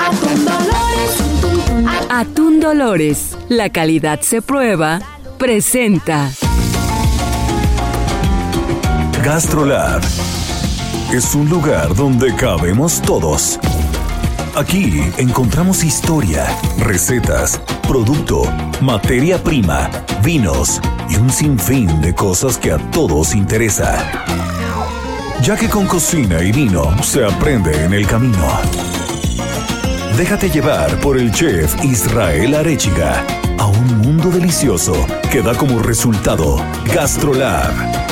Atún Dolores. Atún Dolores, la calidad se prueba, presenta. GastroLab es un lugar donde cabemos todos. Aquí encontramos historia, recetas, producto, materia prima, vinos y un sinfín de cosas que a todos interesa. Ya que con cocina y vino se aprende en el camino. Déjate llevar por el chef Israel Arechiga a un mundo delicioso que da como resultado GastroLab.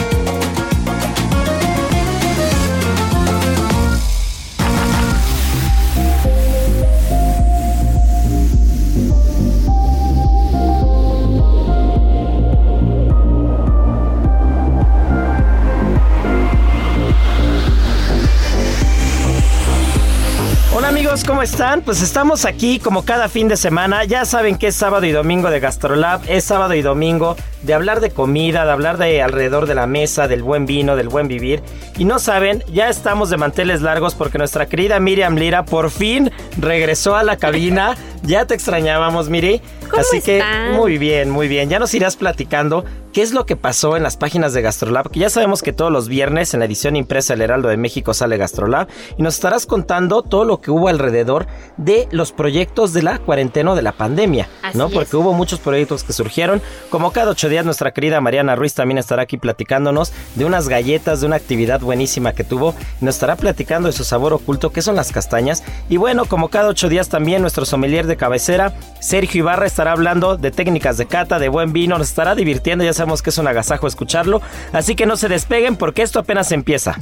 ¿Cómo están? Pues estamos aquí como cada fin de semana. Ya saben que es sábado y domingo de GastroLab. Es sábado y domingo de hablar de comida, de hablar de alrededor de la mesa, del buen vino, del buen vivir. Y no saben, ya estamos de manteles largos porque nuestra querida Miriam Lira por fin regresó a la cabina. Ya te extrañábamos, Miri. ¿Cómo Así que muy bien, muy bien. Ya nos irás platicando qué es lo que pasó en las páginas de GastroLab. Que ya sabemos que todos los viernes en la edición impresa del Heraldo de México sale GastroLab. Y nos estarás contando todo lo que hubo alrededor de los proyectos de la cuarentena o de la pandemia. Así ¿no? es. Porque hubo muchos proyectos que surgieron. Como cada ocho días, nuestra querida Mariana Ruiz también estará aquí platicándonos de unas galletas, de una actividad buenísima que tuvo. Y nos estará platicando de su sabor oculto, que son las castañas. Y bueno, como cada ocho días también, nuestro sommelier de cabecera, Sergio Ibarra, estará hablando de técnicas de cata, de buen vino. Nos estará divirtiendo. Ya sabemos que es un agasajo escucharlo. Así que no se despeguen porque esto apenas empieza.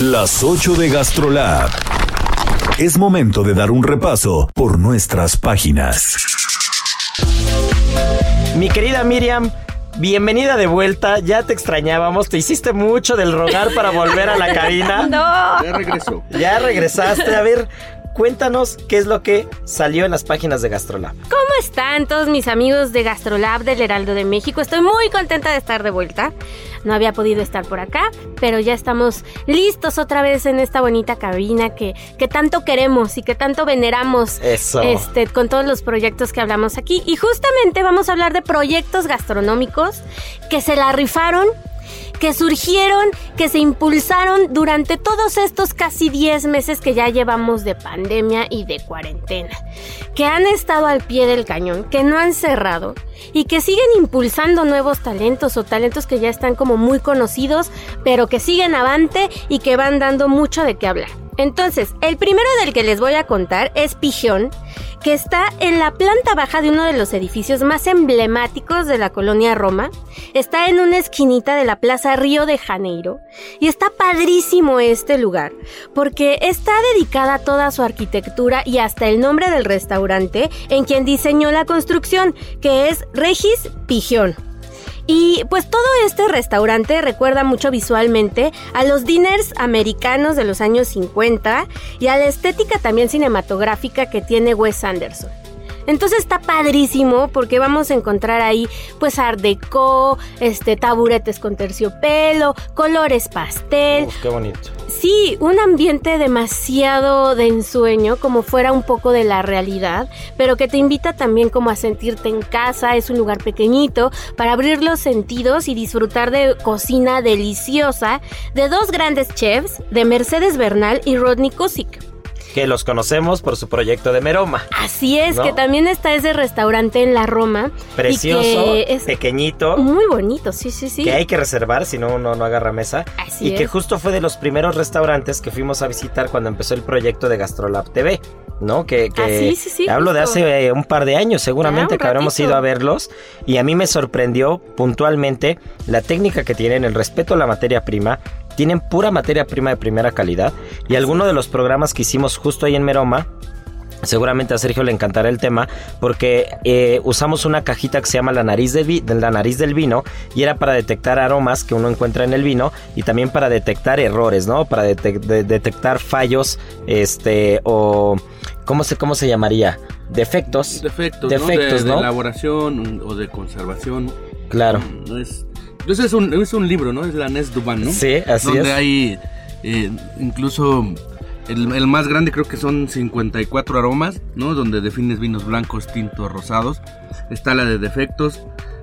Las 8 de GastroLab. Es momento de dar un repaso por nuestras páginas. Mi querida Miriam, bienvenida de vuelta. Ya te extrañábamos. Te hiciste mucho del rogar para volver a la cabina. No. Ya regresó. Ya regresaste. A ver, cuéntanos qué es lo que salió en las páginas de GastroLab. ¿Cómo están todos mis amigos de GastroLab del Heraldo de México? Estoy muy contenta de estar de vuelta. No había podido estar por acá, pero ya estamos listos otra vez en esta bonita cabina que, que tanto queremos y que tanto veneramos Eso. este, con todos los proyectos que hablamos aquí. Y justamente vamos a hablar de proyectos gastronómicos que se la rifaron que surgieron, que se impulsaron durante todos estos casi 10 meses que ya llevamos de pandemia y de cuarentena, que han estado al pie del cañón, que no han cerrado y que siguen impulsando nuevos talentos o talentos que ya están como muy conocidos, pero que siguen avante y que van dando mucho de qué hablar. Entonces, el primero del que les voy a contar es Pigeón, que está en la planta baja de uno de los edificios más emblemáticos de la colonia Roma. Está en una esquinita de la Plaza Río de Janeiro. Y está padrísimo este lugar, porque está dedicada toda su arquitectura y hasta el nombre del restaurante en quien diseñó la construcción, que es Regis Pigeón. Y pues todo este restaurante recuerda mucho visualmente a los diners americanos de los años 50 y a la estética también cinematográfica que tiene Wes Anderson. Entonces está padrísimo porque vamos a encontrar ahí pues art deco, este taburetes con terciopelo, colores pastel, Uf, qué bonito. Sí, un ambiente demasiado de ensueño, como fuera un poco de la realidad, pero que te invita también como a sentirte en casa, es un lugar pequeñito para abrir los sentidos y disfrutar de cocina deliciosa de dos grandes chefs, de Mercedes Bernal y Rodney Cusick. Que los conocemos por su proyecto de Meroma. Así es, ¿No? que también está ese restaurante en la Roma. y Precioso, que es pequeñito. muy bonito, sí, sí, sí. Que hay que reservar, si no, uno no agarra mesa. Así y que justo fue de los primeros restaurantes que fuimos a visitar cuando empezó el proyecto de GastroLab TV, ¿no? Que, que Ah, sí, sí, sí, hablo de hace eh, un par de años, seguramente un que habremos ido a verlos. Y a mí me sorprendió puntualmente la técnica que tienen, el respeto a la materia prima, tienen pura materia prima de primera calidad y alguno de los programas que hicimos justo ahí en Meroma Seguramente a Sergio le encantará el tema porque eh, usamos una cajita que se llama la nariz, de vi- de la nariz del vino y era para detectar aromas que uno encuentra en el vino y también para detectar errores, ¿no? Para detec- de- detectar fallos, este, o ¿cómo se, cómo se llamaría? Defectos. Defectos, Defectos, ¿no? De, elaboración o de conservación. Claro. No es, entonces es un, es un libro, ¿no? Es la Nes Duban, ¿no? Sí, así Donde es. hay eh, incluso el, el más grande creo que son 54 aromas, ¿no? Donde defines vinos blancos, tintos, rosados. Está la de defectos.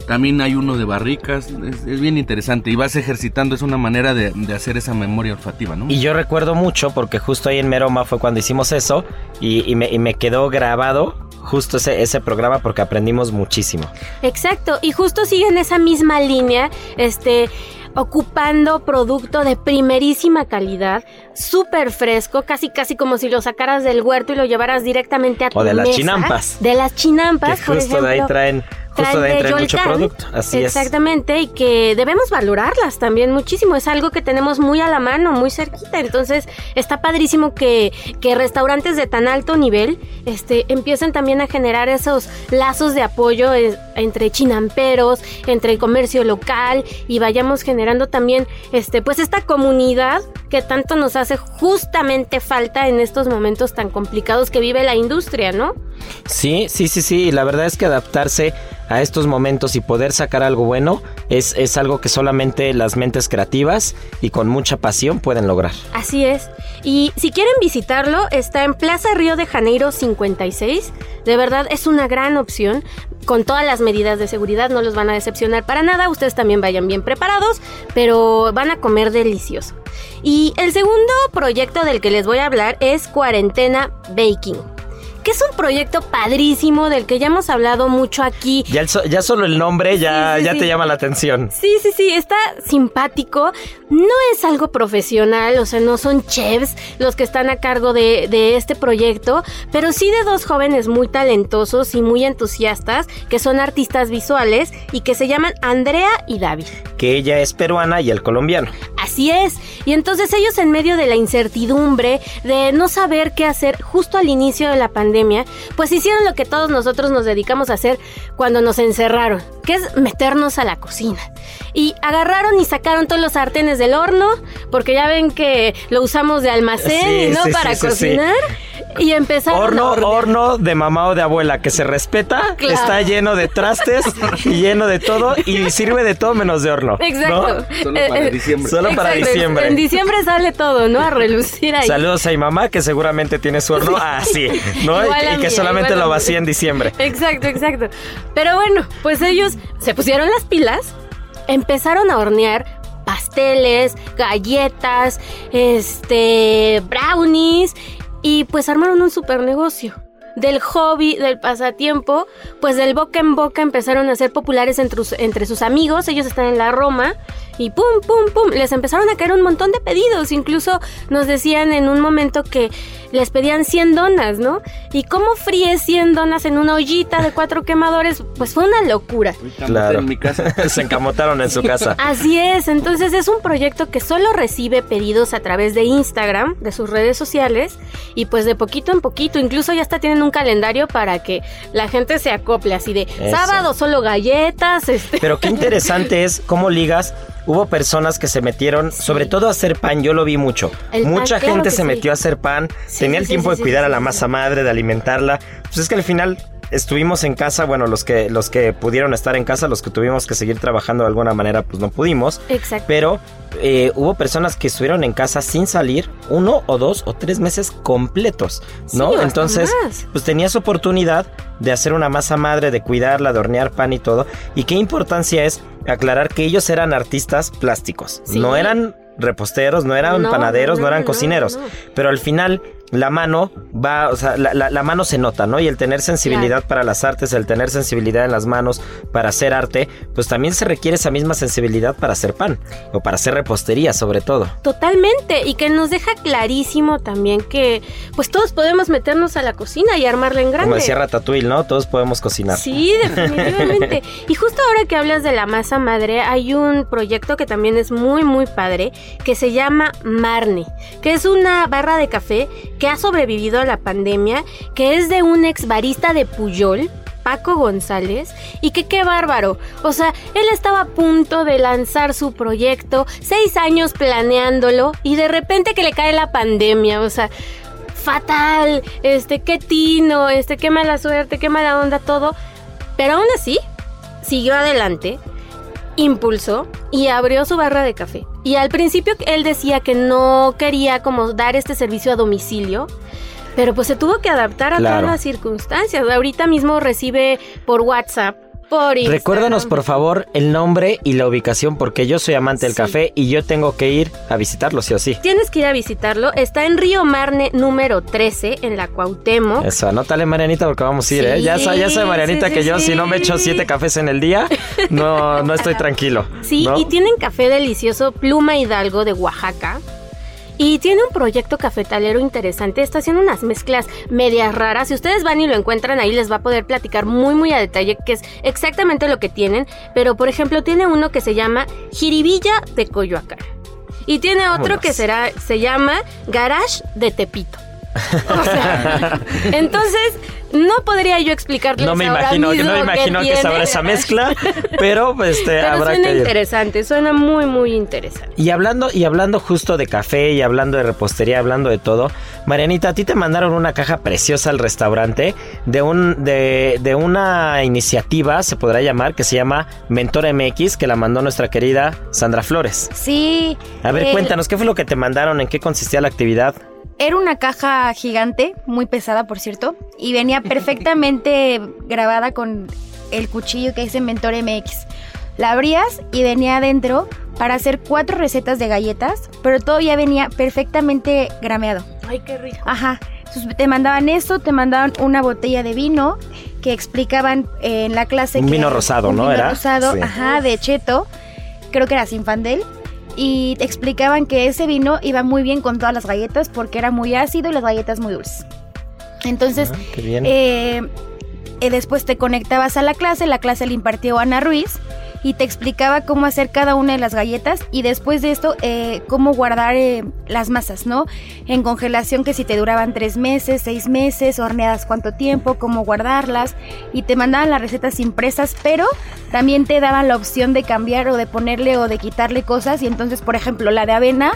También hay uno de barricas. Es, es bien interesante. Y vas ejercitando, es una manera de, de hacer esa memoria olfativa, ¿no? Y yo recuerdo mucho porque justo ahí en Meroma fue cuando hicimos eso y, y me, y me quedó grabado justo ese, ese programa porque aprendimos muchísimo. Exacto, y justo siguen esa misma línea, este, ocupando producto de primerísima calidad, súper fresco, casi casi como si lo sacaras del huerto y lo llevaras directamente a tu O de las chinampas. De las chinampas, Que por justo de ahí traen, justo de mucho producto. Así es. Exactamente, y que debemos valorarlas también muchísimo. Es algo que tenemos muy a la mano, muy cerquita. Entonces, está padrísimo que, que restaurantes de tan alto nivel este, empiecen también a generar esos lazos de apoyo eh, entre chinamperos, entre el comercio local, y vayamos generando también este, pues esta comunidad que tanto nos hace justamente falta en estos momentos tan complicados que vive la industria, ¿no? Sí, sí, sí, sí. La verdad es que adaptarse a estos momentos y poder sacar algo bueno es, es algo que solamente las mentes creativas y con mucha pasión pueden lograr. Así es. Y si quieren visitarlo, está en Plaza Río de Janeiro 56. De verdad es una gran opción. Con todas las medidas de seguridad no los van a decepcionar para nada. Ustedes también vayan bien preparados, pero van a comer delicioso. Y el segundo proyecto del que les voy a hablar es Cuarentena Baking. Que es un proyecto padrísimo del que ya hemos hablado mucho aquí. Ya, el so- ya solo el nombre ya, Sí, sí, ya sí. te llama la atención. Sí, sí, sí, está simpático. No es algo profesional, o sea, no son chefs los que están a cargo de, de este proyecto, pero sí de dos jóvenes muy talentosos y muy entusiastas que son artistas visuales y que se llaman Andrea y David. Que ella es peruana y el colombiano. Así es. Y entonces ellos en medio de la incertidumbre, de no saber qué hacer justo al inicio de la pandemia, pues hicieron lo que todos nosotros nos dedicamos a hacer cuando nos encerraron, que es meternos a la cocina. Y agarraron y sacaron todos los sartenes del horno, porque ya ven que lo usamos de almacén, Sí, ¿no? sí, Para sí, sí, sí. cocinar. Y empezaron Horno, a horno de mamá o de abuela que se respeta, Claro. está lleno de trastes y lleno de todo y sirve de todo menos de horno. ¿no? Exacto. Solo Eh, para eh, diciembre. Solo para diciembre. En diciembre sale todo, ¿no? A relucir ahí. Saludos a mi mamá que seguramente tiene su horno así, ¿no? Igual y, a y mí, que solamente igual a lo vacía en diciembre. Exacto, exacto. Pero bueno, pues ellos se pusieron las pilas, empezaron a hornear pasteles, galletas, este, brownies y pues armaron un super negocio. Del hobby, del pasatiempo, pues del boca en boca empezaron a ser populares entre, entre sus amigos. Ellos están en la Roma y pum, pum, pum. Les empezaron a caer un montón de pedidos. Incluso nos decían en un momento que les pedían 100 donas, ¿no? ¿Y cómo fríes 100 donas en una ollita de cuatro quemadores? Pues fue una locura. Claro. En mi casa. Se encamotaron en su casa. Así es, entonces es un proyecto que solo recibe pedidos a través de Instagram, de sus redes sociales, y pues de poquito en poquito, incluso ya hasta tienen un calendario para que la gente se acople, así de Eso. sábado solo galletas, este... Pero qué interesante es cómo ligas. Hubo personas que se metieron, sobre todo a hacer pan, yo lo vi mucho. El Mucha gente se sí. metió a hacer pan, Sí, tenía el tiempo de cuidar a la masa madre, de alimentarla. Pues es que al final estuvimos en casa, bueno, los que los que pudieron estar en casa, los que tuvimos que seguir trabajando de alguna manera, pues no pudimos. Exacto. Pero eh, hubo personas que estuvieron en casa sin salir uno o dos o tres meses completos, ¿no? Entonces, más. pues tenías oportunidad de hacer una masa madre, de cuidarla, de hornear pan y todo. Y qué importancia es aclarar que ellos eran artistas plásticos, Sí. no eran reposteros, no eran No, panaderos, no, eran no, cocineros, pero al final la mano va, o sea, la, la- la mano se nota, ¿no? Y el tener sensibilidad para las artes, el tener sensibilidad en las manos para hacer arte, pues también se requiere esa misma sensibilidad para hacer pan o para hacer repostería, sobre todo. Totalmente, y que nos deja clarísimo también que pues todos podemos meternos a la cocina y armarla en grande. Como decía Ratatouille, ¿no? Todos podemos cocinar. Sí, definitivamente. y justo ahora que hablas de la masa madre, hay un proyecto que también es muy, muy padre, que se llama Marne, que es una barra de café que ha sobrevivido a la pandemia, que es de un ex barista de Puyol. Paco González y que qué bárbaro. O sea, él estaba a punto de lanzar su proyecto, seis años planeándolo y de repente que le cae la pandemia. O sea, fatal, este, qué tino, este, qué mala suerte, qué mala onda, todo. Pero aún así, siguió adelante, impulsó y abrió su barra de café. Y al principio él decía que no quería como dar este servicio a domicilio. Pero pues se tuvo que adaptar a Claro. todas las circunstancias. Ahorita mismo recibe por WhatsApp, por Instagram. Recuérdanos, por favor, el nombre y la ubicación, porque yo soy amante del Sí. café y yo tengo que ir a visitarlo, sí o sí. Tienes que ir a visitarlo. Está en Río Marne número 13, en la Cuauhtémoc. Eso, anótale, Marianita, porque vamos a ir, ¿eh? Ya, ya sabe, Marianita, sí, que yo si no me echo siete cafés en el día, no, no estoy tranquilo. Sí, ¿no? y tienen café delicioso Pluma Hidalgo de Oaxaca. Y tiene un proyecto cafetalero interesante. Está haciendo unas mezclas medias raras. Si ustedes van y lo encuentran ahí, les va a poder platicar muy, muy a detalle qué es exactamente lo que tienen. Pero, por ejemplo, tiene uno que se llama Jiribilla de Coyoacán. Y tiene otro Vámonos. que será, se llama Garage de Tepito. O sea, entonces, no podría yo explicarles No me ahora imagino, mismo no me imagino que tiene. sabrá esa mezcla, pero este Pero habrá suena que interesante, suena muy, muy interesante. Y hablando, y hablando justo de café y hablando de repostería, hablando de todo, Marianita, a ti te mandaron una caja preciosa al restaurante de un, de, de una iniciativa, se podrá llamar, que se llama Mentor MX, que la mandó nuestra querida Sandra Flores. Sí. A ver, cuéntanos, ¿qué fue lo que te mandaron? ¿En qué consistía la actividad? Era una caja gigante, muy pesada por cierto, y venía perfectamente grabada con el cuchillo que dice Mentor MX. La abrías y venía adentro para hacer cuatro recetas de galletas, pero todo ya venía perfectamente grameado. Ay, qué rico. Ajá. Entonces, te mandaban esto, te mandaban una botella de vino que explicaban eh, en la clase. Un que- vino rosado, un ¿no? Vino ¿Era? rosado, Sí. ajá, de cheto. Creo que era Sinfandel. Y explicaban que ese vino iba muy bien con todas las galletas porque era muy ácido y las galletas muy dulces. Entonces, Ah, eh, eh, después te conectabas a la clase, la clase la impartió Ana Ruiz y te explicaba cómo hacer cada una de las galletas y después de esto eh, cómo guardar eh, las masas, ¿no? En congelación que si te duraban tres meses, seis meses, horneadas cuánto tiempo, cómo guardarlas y te mandaban las recetas impresas, pero también te daban la opción de cambiar o de ponerle o de quitarle cosas y entonces, por ejemplo, la de avena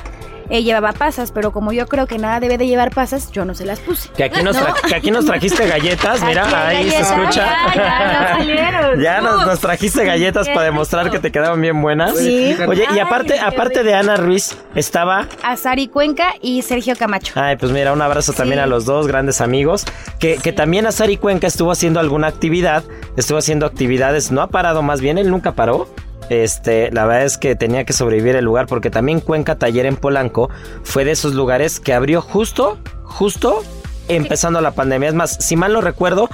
eh, llevaba pasas, pero como yo creo que nada debe de llevar pasas, yo no se las puse. Que aquí nos, tra- que aquí nos trajiste galletas, mira, ahí se escucha. Ya, ya, no salieron. Ya nos, nos trajiste galletas para demostrar que te quedaban bien buenas. Sí. Oye, y aparte, aparte de Ana Ruiz, estaba. a Sari Cuenca y Sergio Camacho. Ay, pues mira, un abrazo también Sí. a los dos grandes amigos. Que, que también Azari Cuenca estuvo haciendo alguna actividad. Estuvo haciendo actividades, no ha parado, más bien él nunca paró. Este, la verdad es que tenía que sobrevivir el lugar porque también Cuenca Taller en Polanco fue de esos lugares que abrió justo, justo empezando la pandemia. Es más, si mal no recuerdo,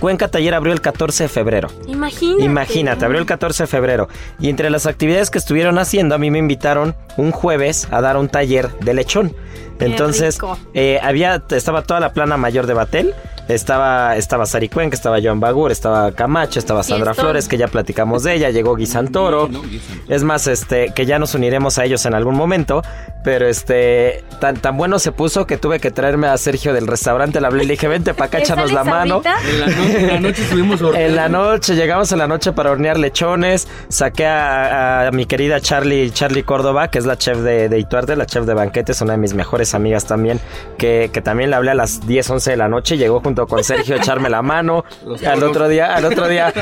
Cuenca Taller abrió el 14 de febrero. Imagínate. Imagínate, abrió el 14 de febrero. Y entre las actividades que estuvieron haciendo, a mí me invitaron un jueves a dar un taller de lechón. Entonces, eh, había, estaba toda la plana mayor de Batel. Estaba, estaba Sari Cuenca, estaba Joan Bagur, estaba Camacho, estaba Sandra. Flores, que ya platicamos de ella, llegó Guisantoro. No, Guisantoro. Es más, este, que ya nos uniremos a ellos en algún momento. Pero este, tan, tan bueno se puso que tuve que traerme a Sergio del restaurante. Le hablé y le dije, vente para acá, ¿Te échanos la mano. En la, noche, en la noche estuvimos En la noche, llegamos en la noche para hornear lechones. Saqué a, a mi querida Charlie, Charlie Córdoba, que es la chef de, de Ituarte, la chef de banquetes, una de mis mejores amigas también, que, que también le hablé a las 10, 11 de la noche. Llegó junto junto con Sergio a echarme la mano. Al otro día, al otro día,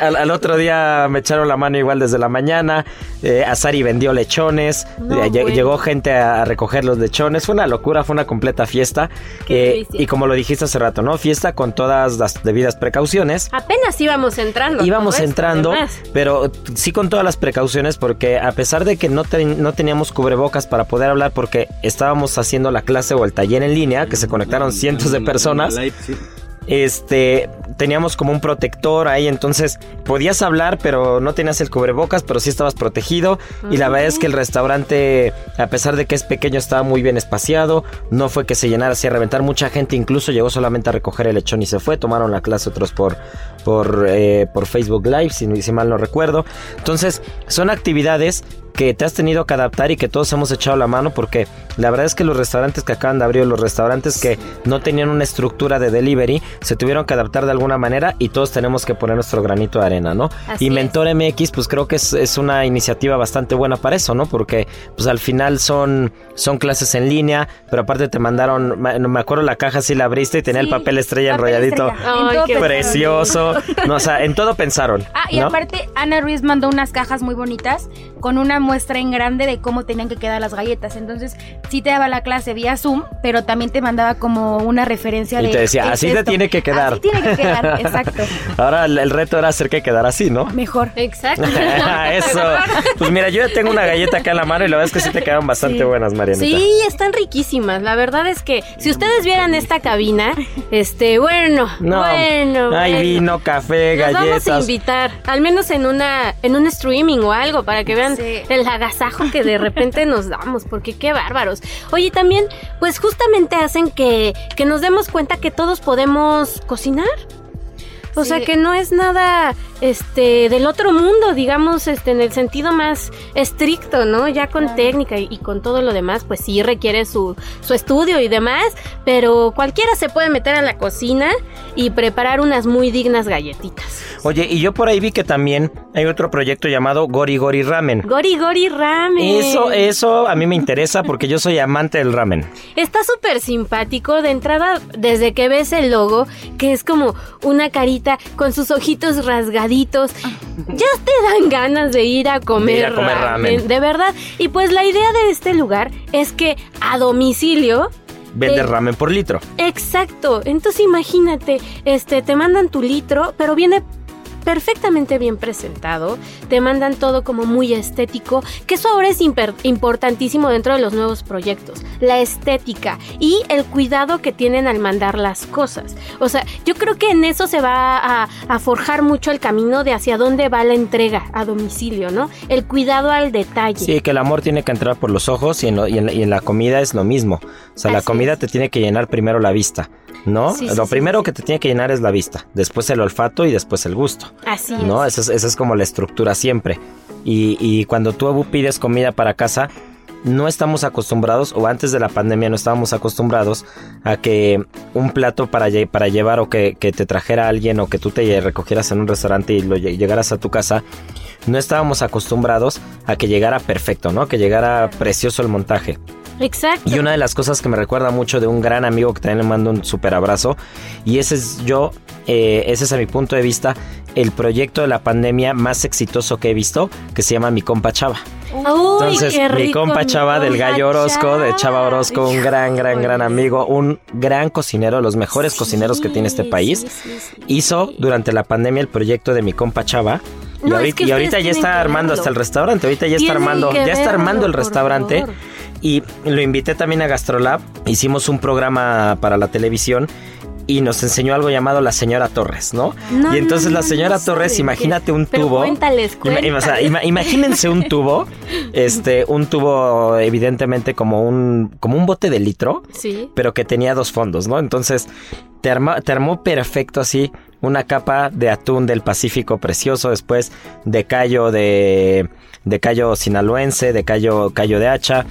al, al otro día me echaron la mano igual desde la mañana. Eh, Azari vendió lechones. No, Eh, bueno. Llegó gente a, a recoger los lechones. Fue una locura, fue una completa fiesta. Qué Eh, y como lo dijiste hace rato, ¿no? Fiesta con todas las debidas precauciones. Apenas íbamos entrando. Íbamos esto, entrando, además. pero sí con todas las precauciones porque a pesar de que no, ten- no teníamos cubrebocas para poder hablar porque estábamos haciendo la clase o el taller en línea, que se conectaron cientos de personas, live, sí. Este, teníamos como un protector ahí, entonces podías hablar, pero no tenías el cubrebocas, pero sí estabas protegido. Y la verdad es que el restaurante, a pesar de que es pequeño, estaba muy bien espaciado. No fue que se llenara así a reventar. Mucha gente incluso llegó solamente a recoger el lechón y se fue. Tomaron la clase otros por, por, eh, por Facebook Live, si, si mal no recuerdo. Entonces, son actividades que te has tenido que adaptar y que todos hemos echado la mano porque la verdad es que los restaurantes que acaban de abrir, los restaurantes que no tenían una estructura de delivery, se tuvieron que adaptar de alguna manera y todos tenemos que poner nuestro granito de arena, ¿no? Así y es. Mentor MX, pues creo que es, es una iniciativa bastante buena para eso, ¿no? Porque pues al final son, son clases en línea, pero aparte te mandaron, me me acuerdo la caja si la abriste y tenía el papel estrella papel enrolladito. estrella. Ay. Precioso. No, o sea, en todo pensaron. Ah, y ¿no? aparte, Ana Ruiz mandó unas cajas muy bonitas con una muestra en grande de cómo tenían que quedar las galletas. Entonces, sí te daba la clase vía Zoom, pero también te mandaba como una referencia Y de. te decía, "Es así te esto". Tiene que quedar. Así tiene que quedar, exacto. Ahora el, el reto era hacer que quedara así, ¿no? Mejor. Exacto. Eso. Pues mira, yo ya tengo una galleta acá en la mano y la verdad es que sí te quedaron bastante Sí. buenas, Marianita. Sí, están riquísimas. La verdad es que si ustedes vieran esta cabina, este, bueno, No, bueno. hay bueno. vino, café, Los vamos a galletas. invitar, al menos en una en un streaming o algo para que vean Sí. el agasajo que de repente nos damos, porque qué bárbaros. Oye, también pues justamente hacen que que nos demos cuenta que todos podemos cocinar. O Sí. sea que no es nada este del otro mundo, digamos, este en el sentido más estricto, ¿no? Ya con técnica y, y con todo lo demás, pues sí requiere su, su estudio y demás, pero cualquiera se puede meter a la cocina y preparar unas muy dignas galletitas. Oye, y yo por ahí vi que también hay otro proyecto llamado Gori Gori Ramen. Gori Gori Ramen. Eso, eso a mí me interesa porque yo soy amante del ramen. Está súper simpático de entrada desde que ves el logo, que es como una carita con sus ojitos rasgaditos. Ya te dan ganas de ir a comer, De ir a comer ramen. De verdad. Y pues la idea de este lugar es que a domicilio Vende Eh, ramen por litro. Exacto. Entonces imagínate, este, te mandan tu litro, pero viene perfectamente bien presentado, te mandan todo como muy estético, que eso ahora es importantísimo dentro de los nuevos proyectos, la estética y el cuidado que tienen al mandar las cosas. O sea, yo creo que en eso se va a, a forjar mucho el camino de hacia dónde va la entrega a domicilio, ¿no? El cuidado al detalle. Sí, que el amor tiene que entrar por los ojos y en, lo- y en la- y en la comida es lo mismo. O sea, la comida es. te tiene que llenar primero la vista, ¿no? Sí, lo sí, primero sí. que te tiene que llenar es la vista, después el olfato y después el gusto. Así ¿no? es. Esa es, esa es como la estructura siempre. Y, y cuando tú pides comida para casa, no estamos acostumbrados, o antes de la pandemia no estábamos acostumbrados a que un plato para, lle- para llevar o que, que te trajera alguien o que tú te recogieras en un restaurante y lo lle- llegaras a tu casa, no estábamos acostumbrados a que llegara perfecto, ¿no? Que llegara precioso el montaje. Exacto. Y una de las cosas que me recuerda mucho de un gran amigo que también le mando un súper abrazo, y ese es yo, eh, ese es a mi punto de vista, el proyecto de la pandemia más exitoso que he visto, que se llama Mi Compa Chava. Uy, Entonces, qué mi rico, compa mi Chava del compa Gallo Orozco, de Chava. Orozco, un gran, gran, gran amigo, un gran cocinero, los mejores cocineros que tiene este país, sí, sí, sí. hizo durante la pandemia el proyecto de Mi Compa Chava. Y, es ahorita, que y ahorita ustedes ya está armando hasta el restaurante, ahorita ya está Tienen armando, ya está armando el restaurante. favor. Y lo invité también a Gastrolab, hicimos un programa para la televisión y nos enseñó algo llamado la señora Torres, ¿no? No, y entonces no, la señora no Torres, imagínate un Pero tubo. cuéntales, Ima- ima- o sea, cuéntales. ima- imagínense un tubo, este, un tubo evidentemente como un, como un bote de litro, Sí. pero que tenía dos fondos, ¿no? Entonces te, armó perfecto así una capa de atún del Pacífico precioso, después de callo de, de callo sinaloense, de callo, callo de hacha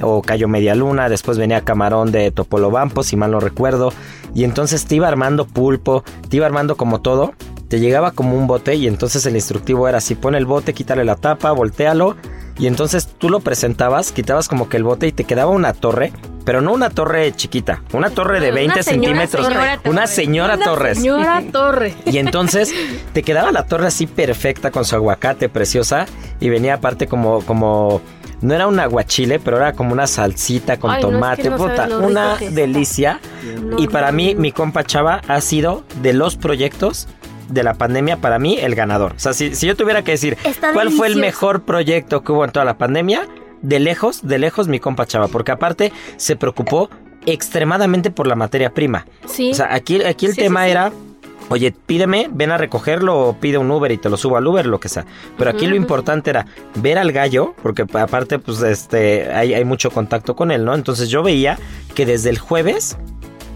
o callo media luna, después venía camarón de Topolobampo, si mal no recuerdo, y entonces te iba armando pulpo, te iba armando como todo. Te llegaba como un bote y entonces el instructivo era así, pone el bote, quítale la tapa, voltealo y entonces tú lo presentabas, quitabas como que el bote y te quedaba una torre, pero no una torre chiquita, una torre de Una 20 señora centímetros, una señora Una Torres. Señora Torre. Y entonces te quedaba la torre así perfecta con su aguacate preciosa y venía aparte como como no era un aguachile, pero era como una salsita con Ay, no, es que tomate, no puta, una delicia. No, y para mí mi compa Chava ha sido de los proyectos de la pandemia para mí el ganador. O sea, si, si yo tuviera que decir Está cuál fue el mejor proyecto que hubo en toda la pandemia, de lejos, de lejos mi compa Chava, porque aparte se preocupó extremadamente por la materia prima. Sí. O sea, aquí, aquí el Sí, tema sí, era, oye, pídeme, ven a recogerlo o pide un Uber y te lo subo al Uber, lo que sea. Pero aquí lo importante era ver al gallo, porque pa- aparte, pues, este, hay, hay mucho contacto con él, ¿no? Entonces yo veía que desde el jueves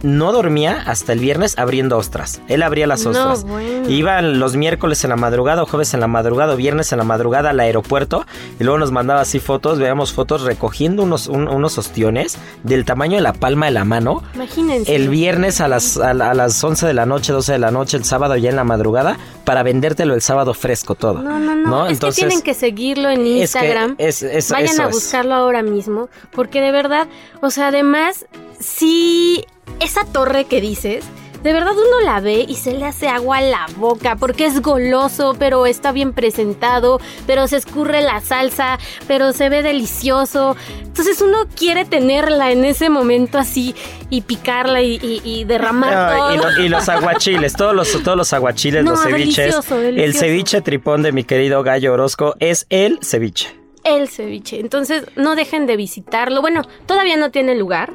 no dormía hasta el viernes abriendo ostras. Él abría las No, ostras. bueno. Iba los miércoles en la madrugada, o jueves en la madrugada, o viernes en la madrugada al aeropuerto. Y luego nos mandaba así fotos, veíamos fotos recogiendo unos, un- unos ostiones del tamaño de la palma de la mano. Imagínense. El viernes a las, a, la- a las 11 de la noche, 12 de la noche, el sábado ya en la madrugada, para vendértelo el sábado fresco todo. No, no, no. Es que tienen que seguirlo en es que Instagram. es- es- Vayan a buscarlo ahora mismo. Porque de verdad, o sea, además, sí, esa torre que dices. De verdad uno la ve y se le hace agua a la boca porque es goloso, pero está bien presentado, pero se escurre la salsa, pero se ve delicioso. Entonces uno quiere tenerla en ese momento así y picarla y, y- y derramar todo. y, lo- y los aguachiles, todos los, todos los aguachiles, No, los ceviches. delicioso, El ceviche tripón de mi querido Gallo Orozco es el ceviche. el ceviche. Entonces, no dejen de visitarlo. Bueno, todavía no tiene lugar.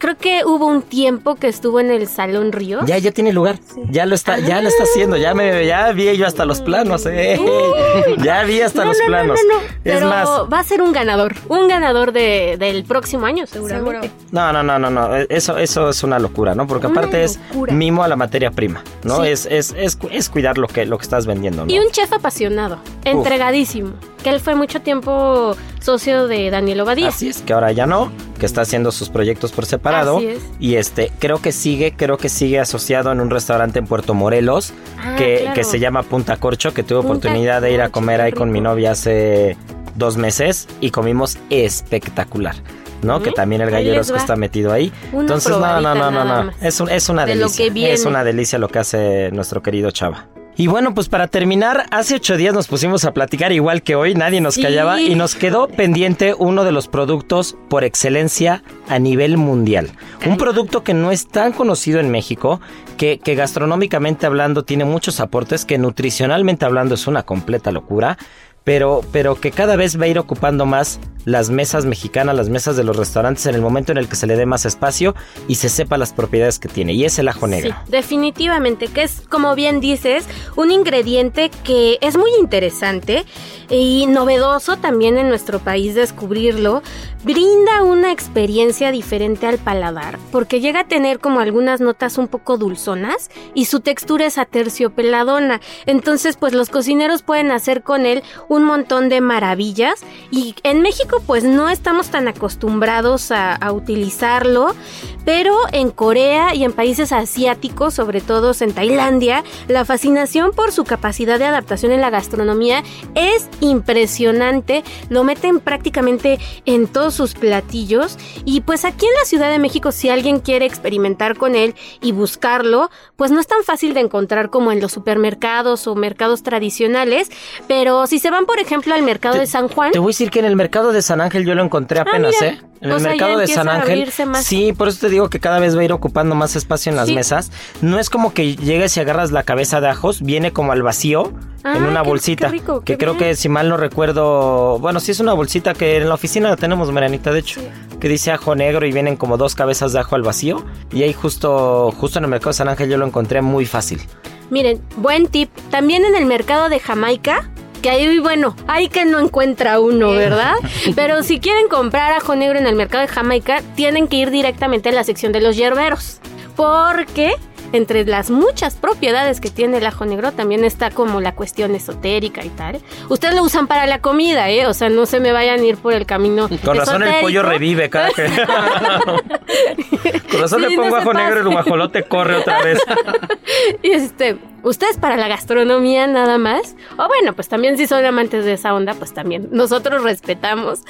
Creo que hubo un tiempo que estuvo en el Salón Río. Ya, ya tiene lugar. Ya lo está, ya lo está haciendo. Ya me, ya vi yo hasta los planos, eh. Ya vi hasta No, los no, no, planos. no, no. Es Pero más, va a ser un ganador. Un ganador de, del próximo año, seguramente. no, no, no, no, no. Eso, eso es una locura, ¿no? Porque Una aparte es mimo a la materia prima, ¿no? Sí. Es, es, es, es cuidar lo que, lo que estás vendiendo, ¿no? Y un chef apasionado, entregadísimo. Que él fue mucho tiempo socio de Daniel Obadía. Así es, que ahora ya no, que está haciendo sus proyectos por separado. Así es. Y este, creo que sigue, creo que sigue asociado en un restaurante en Puerto Morelos, Ah, que, claro. que se llama Punta Corcho, que tuve Punta oportunidad de ir a comer ahí con mi novia hace dos meses y comimos espectacular. ¿no? Que también el va. está metido ahí. Una Entonces, no, no, no, no, no. Es, un- es una De lo delicia. que viene. Es una delicia lo que hace nuestro querido Chava. Y bueno, pues para terminar, hace ocho días nos pusimos a platicar igual que hoy, nadie nos Sí. callaba y nos quedó pendiente uno de los productos por excelencia a nivel mundial. Un producto que no es tan conocido en México, que, que gastronómicamente hablando tiene muchos aportes, que nutricionalmente hablando es una completa locura, pero, pero que cada vez va a ir ocupando más las mesas mexicanas, las mesas de los restaurantes en el momento en el que se le dé más espacio y se sepa las propiedades que tiene, y es el ajo negro. Sí, definitivamente, que es, como bien dices, un ingrediente que es muy interesante y novedoso también en nuestro país descubrirlo. Brinda una experiencia diferente al paladar, porque llega a tener como algunas notas un poco dulzonas y su textura es aterciopeladona. Entonces, pues los cocineros pueden hacer con él un montón de maravillas y en México pues no estamos tan acostumbrados a, a utilizarlo, pero en Corea y en países asiáticos, sobre todo en Tailandia, la fascinación por su capacidad de adaptación en la gastronomía es impresionante. Lo meten prácticamente en todos sus platillos y pues aquí en la Ciudad de México si alguien quiere experimentar con él y buscarlo, pues no es tan fácil de encontrar como en los supermercados o mercados tradicionales, pero si se van por ejemplo al mercado Te- de San Juan, Te voy a decir que en el mercado de San Ángel yo lo encontré apenas, mira. ¿eh? En O el sea, mercado de San Ángel. Sí, por eso te digo que cada vez va a ir ocupando más espacio en las Sí. mesas. No es como que llegues y agarras la cabeza de ajos, viene como al vacío Ah, en una qué- bolsita. qué rico, que creo bien. que si mal no recuerdo, bueno, sí es una bolsita que en la oficina la tenemos, Marianita, de hecho, que dice ajo negro y vienen como dos cabezas de ajo al vacío. Y ahí justo, justo en el mercado de San Ángel yo lo encontré muy fácil. Miren, buen tip. También en el mercado de Jamaica, que ahí, bueno, hay que no encuentra uno, ¿verdad? Pero si quieren comprar ajo negro en el mercado de Jamaica, tienen que ir directamente a la sección de los hierberos. Porque entre las muchas propiedades que tiene el ajo negro también está como la cuestión esotérica y tal. Ustedes lo usan para la comida, ¿eh? O sea, no se me vayan a ir por el camino. Con razón el pollo revive cada que... Con razón Sí, le pongo ajo negro y el guajolote corre otra vez. Y este, Ustedes para la gastronomía nada más. O bueno, pues también si son amantes de esa onda, pues también nosotros respetamos.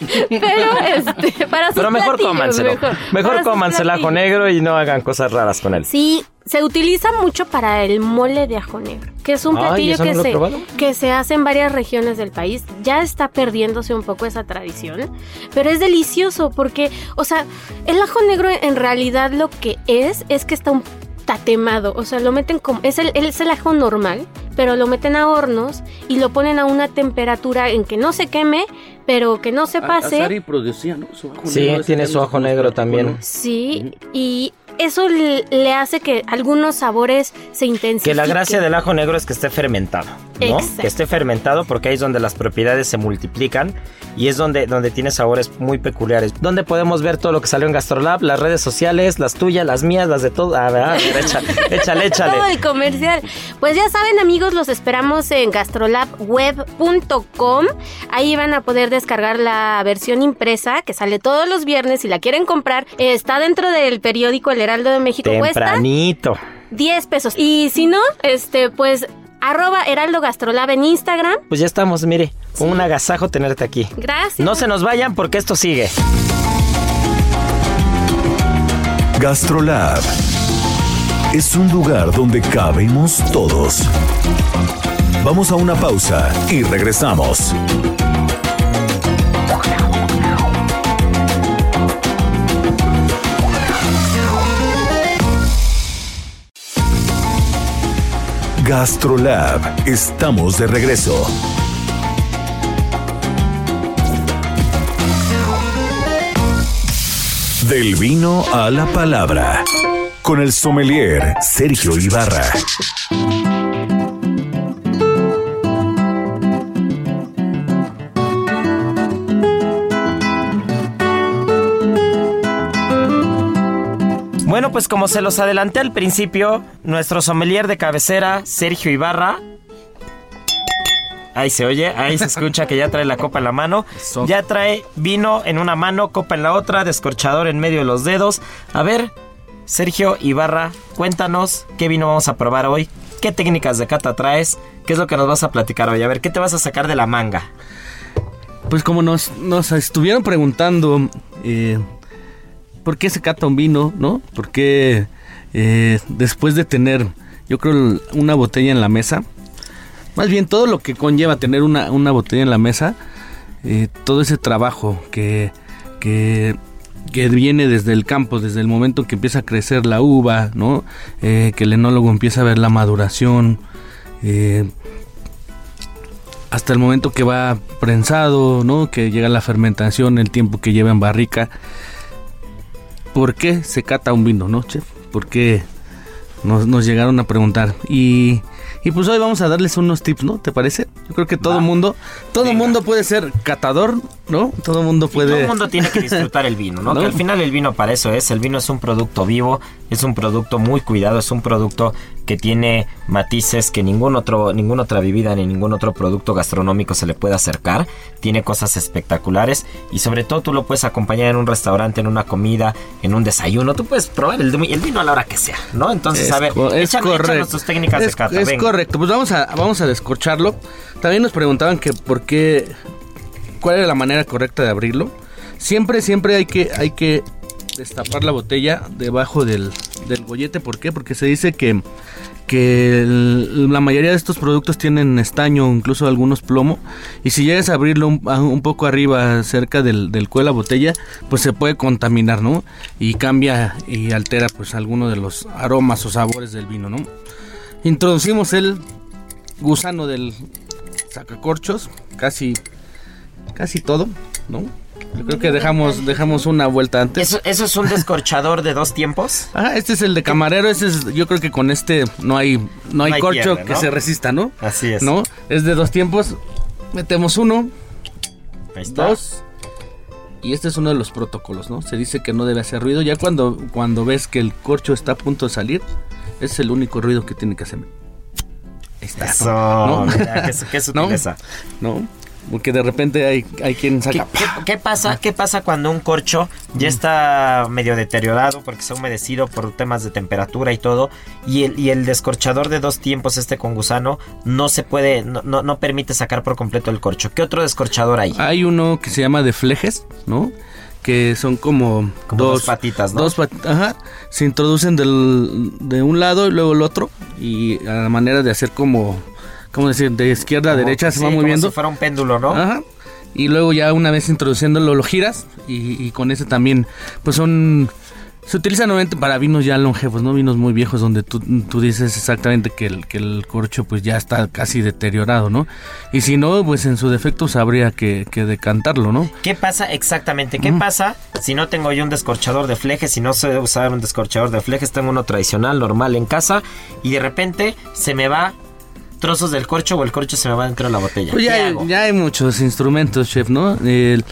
Pero este, para sus Pero mejor cómanselo. Mejor, Mejor, para sus cómanse el ajo negro y no hagan cosas raras con él. Sí, se utiliza mucho para el mole de ajo negro, que es un platillo ¿eso no que, se, que se hace en varias regiones del país. Ya está perdiéndose un poco esa tradición, pero es delicioso porque, o sea, el ajo negro en realidad lo que es es que está un tatemado, o sea, lo meten como es el es el ajo normal, pero lo meten a hornos y lo ponen a una temperatura en que no se queme, pero que no se pase. Azari producía, ¿no? Su ajo Sí, negro, tiene su ajo negro también. Sí, y eso le, hace que algunos sabores se intensifiquen. Que la gracia del ajo negro es que esté fermentado, ¿no? Exacto. Que esté fermentado porque ahí es donde las propiedades se multiplican y es donde, donde tiene sabores muy peculiares. Donde podemos ver todo lo que salió en Gastrolab, las redes sociales, las tuyas, las mías, las de todo. A ver, a ver, échale, échale, échale. Todo el comercial. Pues ya saben, amigos, los esperamos en gastrolabweb.com. Ahí van a poder descargar la versión impresa que sale todos los viernes. Si la quieren comprar, está dentro del periódico El Heraldo de México. Cuesta Tempranito. 10 pesos. Y si no, este, pues arroba Heraldo Gastrolab en Instagram. Pues ya estamos, mire, un agasajo tenerte aquí. Gracias. No se nos vayan porque esto sigue. Gastrolab es un lugar donde cabemos todos. Vamos a una pausa y regresamos. Gastrolab, estamos de regreso. Del vino a la palabra. Con el sommelier Sergio Ibarra. Pues como se los adelanté al principio, nuestro sommelier de cabecera, Sergio Ibarra. Ahí se oye, ahí se escucha que ya trae la copa en la mano. Eso. Ya trae vino en una mano, copa en la otra, descorchador en medio de los dedos. A ver, Sergio Ibarra, cuéntanos qué vino vamos a probar hoy, qué técnicas de cata traes, qué es lo que nos vas a platicar hoy. A ver, ¿qué te vas a sacar de la manga? Pues como nos, nos estuvieron preguntando eh, por qué se cata un vino, ¿no? Por qué eh, después de tener, yo creo, una botella en la mesa, más bien todo lo que conlleva tener una, una botella en la mesa, eh, todo ese trabajo que, que, que viene desde el campo, desde el momento que empieza a crecer la uva, ¿no? Eh, que el enólogo empieza a ver la maduración, hasta el momento que va prensado, ¿no? Que llega la fermentación, el tiempo que lleva en barrica. ¿Por qué se cata un vino, no, chef? ¿Por qué nos, nos llegaron a preguntar? Y, y pues hoy vamos a darles unos tips, ¿no? ¿Te parece? Yo creo que todo mundo, todo mundo puede ser catador, ¿no? Todo mundo puede. Todo el mundo tiene que disfrutar el vino, ¿no? ¿No? Que al final el vino para eso es. El vino es un producto vivo, es un producto muy cuidado, es un producto que tiene matices que ningún otro, ninguna otra bebida ni ningún otro producto gastronómico se le puede acercar. Tiene cosas espectaculares y sobre todo tú lo puedes acompañar en un restaurante, en una comida, en un desayuno. Tú puedes probar el, el vino a la hora que sea, ¿no? Entonces, a ver, es échame- correcto. tus técnicas es, de cata. es venga. correcto. Pues vamos a, vamos a descorcharlo. También nos preguntaban que por qué, cuál era la manera correcta de abrirlo. Siempre, siempre hay que, hay que destapar la botella debajo del, del bollete. ¿Por qué? Porque se dice que, que la mayoría de estos productos tienen estaño, incluso algunos plomo. Y si llegas a abrirlo un poco arriba, cerca del, del cuello de la botella, pues se puede contaminar, ¿no? Y cambia y altera pues alguno de los aromas o sabores del vino, ¿no? Introducimos el gusano del sacacorchos, casi, casi todo, ¿no? Yo creo que dejamos, dejamos una vuelta antes. ¿Eso, ¿Eso es un descorchador de dos tiempos? Ah, este es el de camarero, ese es, yo creo que con este no hay, no hay, No hay corcho pierde, que ¿no? se resista, ¿no? Así es. ¿No? Es de dos tiempos, metemos uno, Ahí está. dos, y este es uno de los protocolos, ¿no? Se dice que no debe hacer ruido, ya cuando, cuando ves que el corcho está a punto de salir, es el único ruido que tiene que hacer. Ahí está. Eso, ¿no? mira, qué, qué ¿No? sutileza. ¿no? Porque de repente hay, hay quien ¿Qué, saca... qué- qué pasa? ¿Qué pasa cuando un corcho ya está medio deteriorado porque se ha humedecido por temas de temperatura y todo? Y el, y el descorchador de dos tiempos, este con gusano, no se puede, no, no, no permite sacar por completo el corcho. ¿Qué otro descorchador hay? Hay uno que se llama de flejes, ¿no? Que son como, Como dos patitas, ¿no? Dos pat- ajá. Se introducen del, de un lado y luego el otro. Y a la manera de hacer como, ¿cómo decir? De izquierda a Como- derecha se sí, va como moviendo. si fuera un péndulo, ¿no? Ajá. Y luego ya una vez introduciéndolo lo giras y, y con ese también, pues son... Se utiliza nuevamente para vinos ya longevos, ¿no? Vinos muy viejos donde tú, tú dices exactamente que el, que el corcho pues ya está casi deteriorado, ¿no? Y si no, pues en su defecto habría que, que decantarlo, ¿no? ¿Qué pasa exactamente? ¿Qué pasa si no tengo yo un descorchador de flejes? Si no sé usar un descorchador de flejes, tengo uno tradicional, normal en casa y de repente se me va trozos del corcho o el corcho se me va dentro de la botella. Pues ¿Qué ya, hay, hago? ya hay muchos instrumentos, chef, ¿no? El-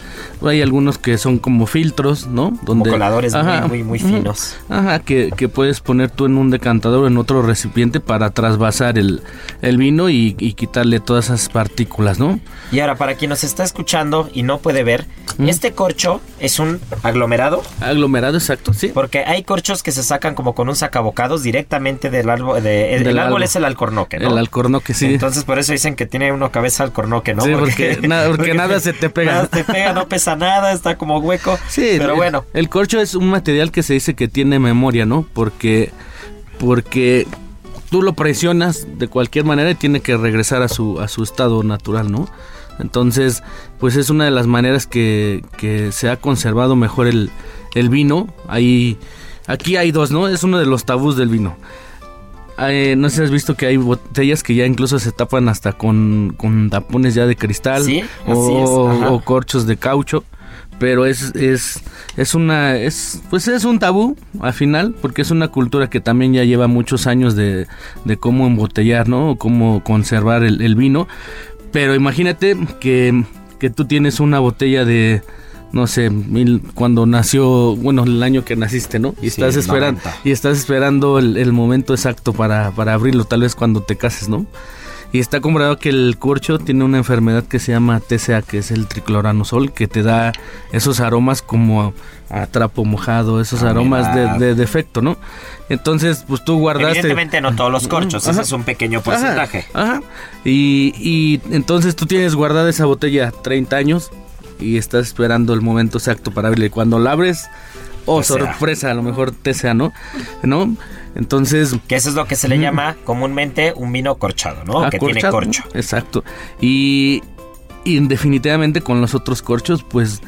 hay algunos que son como filtros, ¿no? Como coladores muy, muy, muy finos. Ajá, que, que puedes poner tú en un decantador o en otro recipiente para trasvasar el, el vino y, y quitarle todas esas partículas, ¿no? Y ahora, para quien nos está escuchando y no puede ver, este corcho es un aglomerado. Aglomerado, exacto, sí. Porque hay corchos que se sacan como con un sacabocados directamente del árbol. De, el, Del el árbol árbol. es el alcornoque, ¿no? El alcornoque, sí. Entonces por eso dicen que tiene uno cabeza alcornoque, ¿no? Sí, porque na- porque nada se te pega. Nada se te pega, no pesa nada, está como hueco. Sí, pero el- bueno. El corcho es un material que se dice que tiene memoria, ¿no? Porque, porque tú lo presionas de cualquier manera y tiene que regresar a su, a su estado natural, ¿no? Entonces, pues es una de las maneras que, que se ha conservado mejor el, el vino. Ahí, aquí hay dos, ¿no? Es uno de los tabús del vino. Eh, no sé si has visto que hay botellas que ya incluso se tapan hasta con, con tapones ya de cristal Sí, o, es, o corchos de caucho pero es es es una es pues es un tabú al final porque es una cultura que también ya lleva muchos años de, de cómo embotellar no o cómo conservar el, el vino. Pero imagínate que, que tú tienes una botella de no sé, mil, cuando nació, bueno, el año que naciste, ¿no? Y Sí, estás esperando 90. y estás esperando el, el momento exacto para, para abrirlo, tal vez cuando te cases, ¿no? Y está comprobado que el corcho tiene una enfermedad que se llama TCA, que es el tricloranosol, que te da esos aromas como a, trapo mojado, esos Ah, aromas de, defecto, ¿no? Entonces, pues tú guardaste... Evidentemente no todos los corchos, Ajá. ese es un pequeño porcentaje. Ajá, ajá. Y, y entonces tú tienes guardada esa botella 30 años y estás esperando el momento exacto para abrirla. Y cuando la abres, oh, sorpresa, a lo mejor TCA, ¿no? ¿No? Entonces... Que eso es lo que se le llama comúnmente un vino corchado, ¿no? Que tiene acorchado, corcho. Exacto. Y, y definitivamente con los otros corchos, pues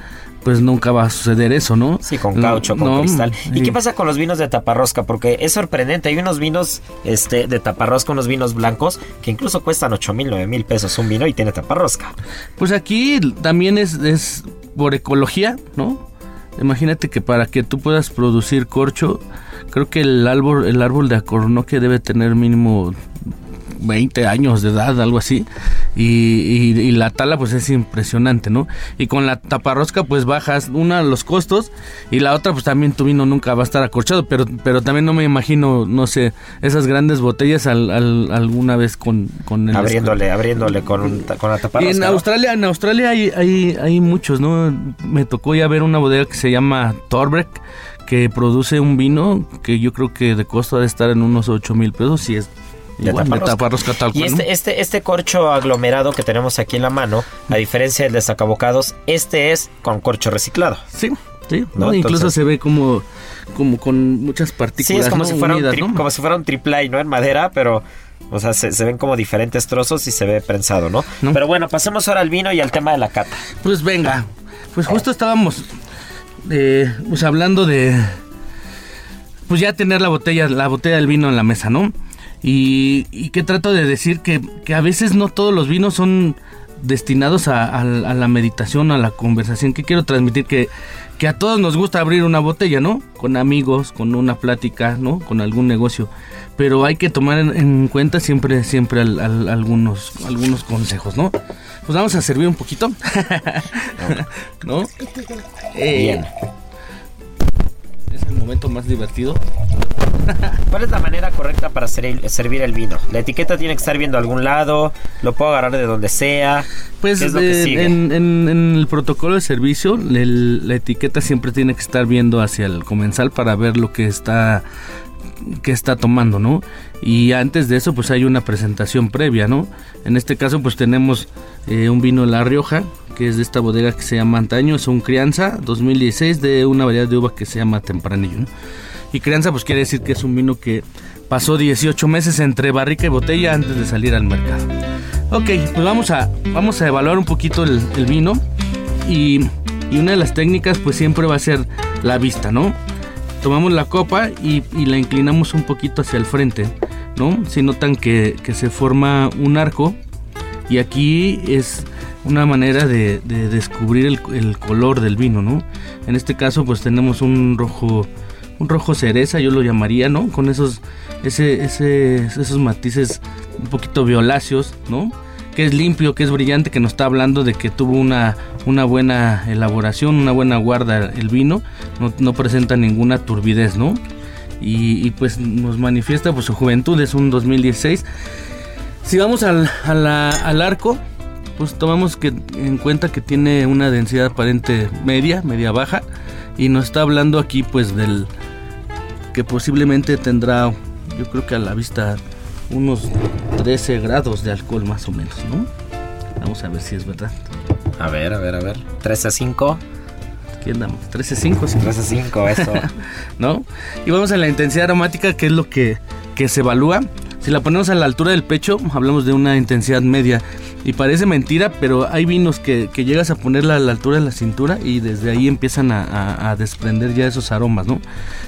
pues nunca va a suceder eso, ¿no? Sí, con caucho, con no, cristal. ¿Y sí. qué pasa con los vinos de taparrosca? Porque es sorprendente. Hay unos vinos este, de taparrosca, unos vinos blancos, que incluso cuestan 8 mil, 9 mil pesos un vino y tiene taparrosca. Pues aquí también es, es por ecología, ¿no? Imagínate que para que tú puedas producir corcho, creo que el árbol, el árbol de acornoque debe tener mínimo 20 años de edad, algo así. Y, y- y la tala pues es impresionante, ¿no? Y con la taparrosca pues bajas una los costos y la otra pues también tu vino nunca va a estar acorchado, pero, pero también no me imagino, no sé, esas grandes botellas al- al- alguna vez con, con el Abriéndole, abriéndole con, un con la y taparrosca. en ¿no? Australia, en Australia hay, hay, hay muchos, ¿no? Me tocó ya ver una bodega que se llama Torbeck, que produce un vino que yo creo que de costo ha de estar en unos 8 mil pesos y es De igual, de taparrosca. tal Y este, este, este corcho aglomerado que tenemos aquí en la mano, a diferencia del de sacabocados, este es con corcho reciclado. Sí, sí. ¿No? ¿no? Incluso Entonces- se ve como, como con muchas Sí, partículas es como, ¿no? si fuera unidas, un ¿no? como si fuera un triple ¿no? En madera, pero... O sea, se, se ven como diferentes trozos y se ve prensado, ¿no? No. Pero bueno, pasemos ahora al vino y al tema de la cata. Pues venga, pues justo estábamos eh, pues hablando de pues ya tener la botella, la botella del vino en la mesa, ¿no? Y, y que trato de decir que, que a veces no todos los vinos son destinados a, a- a la meditación, a la conversación. Que quiero transmitir que, que a todos nos gusta abrir una botella, ¿no? Con amigos, con una plática, ¿no? Con algún negocio. Pero hay que tomar en, en cuenta siempre, siempre al- al- algunos, algunos consejos, ¿no? Pues vamos a servir un poquito. ¿No? Eh, Bien. Es el momento más divertido. ¿Cuál es la manera correcta para ser- servir el vino? La etiqueta tiene que estar viendo a algún lado, lo puedo agarrar de donde sea. Pues ¿Qué es lo que eh, sigue? en, en- en el protocolo de servicio, el- la etiqueta siempre tiene que estar viendo hacia el comensal para ver lo que está que está tomando, ¿no? Y antes de eso, pues hay una presentación previa, ¿no? En este caso, pues tenemos eh, un vino de La Rioja, que es de esta bodega que se llama Antaño, es un crianza 2016 de una variedad de uva que se llama Tempranillo. Y crianza, pues quiere decir que es un vino que pasó 18 meses entre barrica y botella antes de salir al mercado. Ok, pues vamos a, vamos a evaluar un poquito el, el vino y, y una de las técnicas pues siempre va a ser la vista, ¿no? Tomamos la copa y, y la inclinamos un poquito hacia el frente, ¿no? Si notan que, que se forma un arco y aquí es una manera de, de descubrir el, el color del vino, ¿no? En este caso pues tenemos un rojo un rojo cereza, yo lo llamaría, ¿no? Con esos ese, ese- esos matices un poquito violáceos, ¿no? Que es limpio, que es brillante, que nos está hablando de que tuvo una, una buena elaboración, una buena guarda el vino, no, no presenta ninguna turbidez, ¿no? Y, y, pues nos manifiesta pues su juventud, es un 2016. Si vamos al, a la- al arco, pues tomamos que, en cuenta que tiene una densidad aparente media, media baja, y nos está hablando aquí pues del que posiblemente tendrá, yo creo que a la vista, unos 13 grados de alcohol más o menos, ¿no? Vamos a ver si es verdad. A ver, a ver, a ver. 13 a 5. Aquí andamos, 13.5, sí. 13 a 5, eso. ¿no? Y vamos a la intensidad aromática, que es lo que, que se evalúa. Si la ponemos a la altura del pecho, hablamos de una intensidad media. Y parece mentira, pero hay vinos que, que llegas a ponerla a la altura de la cintura y desde ahí empiezan a, a- a desprender ya esos aromas, ¿no?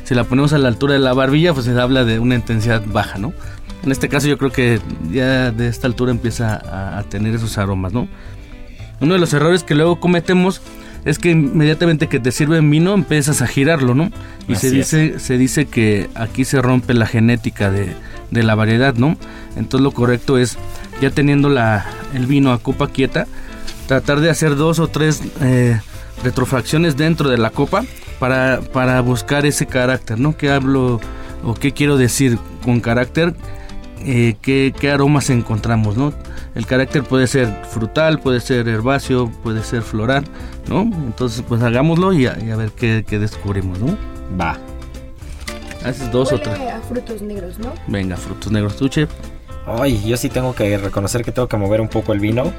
Si la ponemos a la altura de la barbilla, pues se habla de una intensidad baja, ¿no? En este caso yo creo que ya de esta altura empieza a, a tener esos aromas, ¿no? Uno de los errores que luego cometemos es que inmediatamente que te sirven vino empiezas a girarlo, ¿no? Y es. se dice que aquí se rompe la genética de, de la variedad, ¿no? Entonces lo correcto es, ya teniendo la, el vino a copa quieta, tratar de hacer dos o tres eh, retrofracciones dentro de la copa para, para buscar ese carácter, ¿no? ¿Qué hablo o qué quiero decir con carácter? eh, qué, qué aromas encontramos, ¿no? El carácter puede ser frutal, puede ser herbáceo, puede ser floral, ¿no? Entonces, pues hagámoslo y a, y a ver qué, qué descubrimos, ¿no? Va. Haces dos o tres. a frutos negros, ¿no? Venga, frutos negros, tu chef. Ay, yo sí tengo que reconocer que tengo que mover un poco el vino.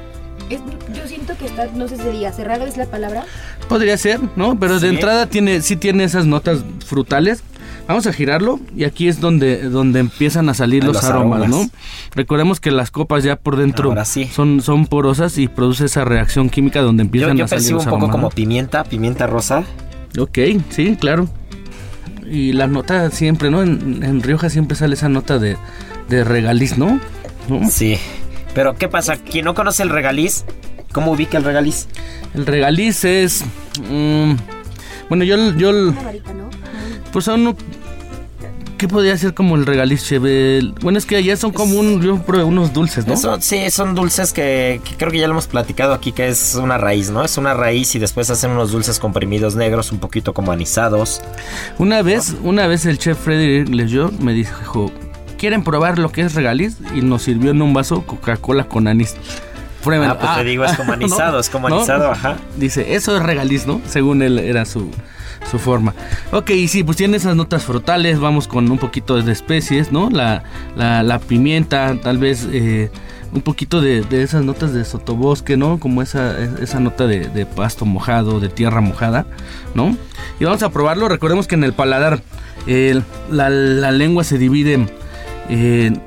yo siento que está, no sé si diga, cerrado es la palabra. Podría ser, ¿no? Pero de Sí. entrada tiene, sí tiene esas notas frutales. Vamos a girarlo y aquí es donde, donde empiezan a salir los, los aromas, aromas. ¿no? Recordemos que las copas ya por dentro sí. son, son porosas y produce esa reacción química donde Yo, empiezan yo a salir percibo los un poco aromas. como pimienta, pimienta rosa. Ok, sí, claro. Y la nota siempre, ¿no? En, en Rioja siempre sale esa nota de, de regaliz, ¿no? ¿No? Sí. Pero, ¿qué pasa? Quien no conoce el regaliz, ¿cómo ubica el regaliz? El regaliz es... mm, bueno, yo... yo varita, ¿no? pues son... ¿Qué podría ser como el regaliz, Chevel? Bueno, es que allá son como un, yo probé unos dulces, ¿no? Eso, sí, son dulces que, que creo que ya lo hemos platicado aquí, que es una raíz, ¿no? Es una raíz y después hacen unos dulces comprimidos negros, un poquito como anisados. Una vez, una vez el chef Frederick Leyó me dijo, ¿quieren probar lo que es regaliz? Y nos sirvió en un vaso Coca-Cola con anís. Pruébenlo. Ah, pues te digo, es como anisado, es como ¿no? anisado, ajá. Dice, eso es regaliz, ¿no? Según él era su, su forma. Ok, sí, pues tiene esas notas frutales, vamos con un poquito de especies, ¿no? La, la, pimienta, tal vez eh, un poquito de, de esas notas de sotobosque, ¿no? Como esa, esa nota de, de pasto mojado, de tierra mojada, ¿no? Y vamos a probarlo, recordemos que en el paladar la, la lengua se divide en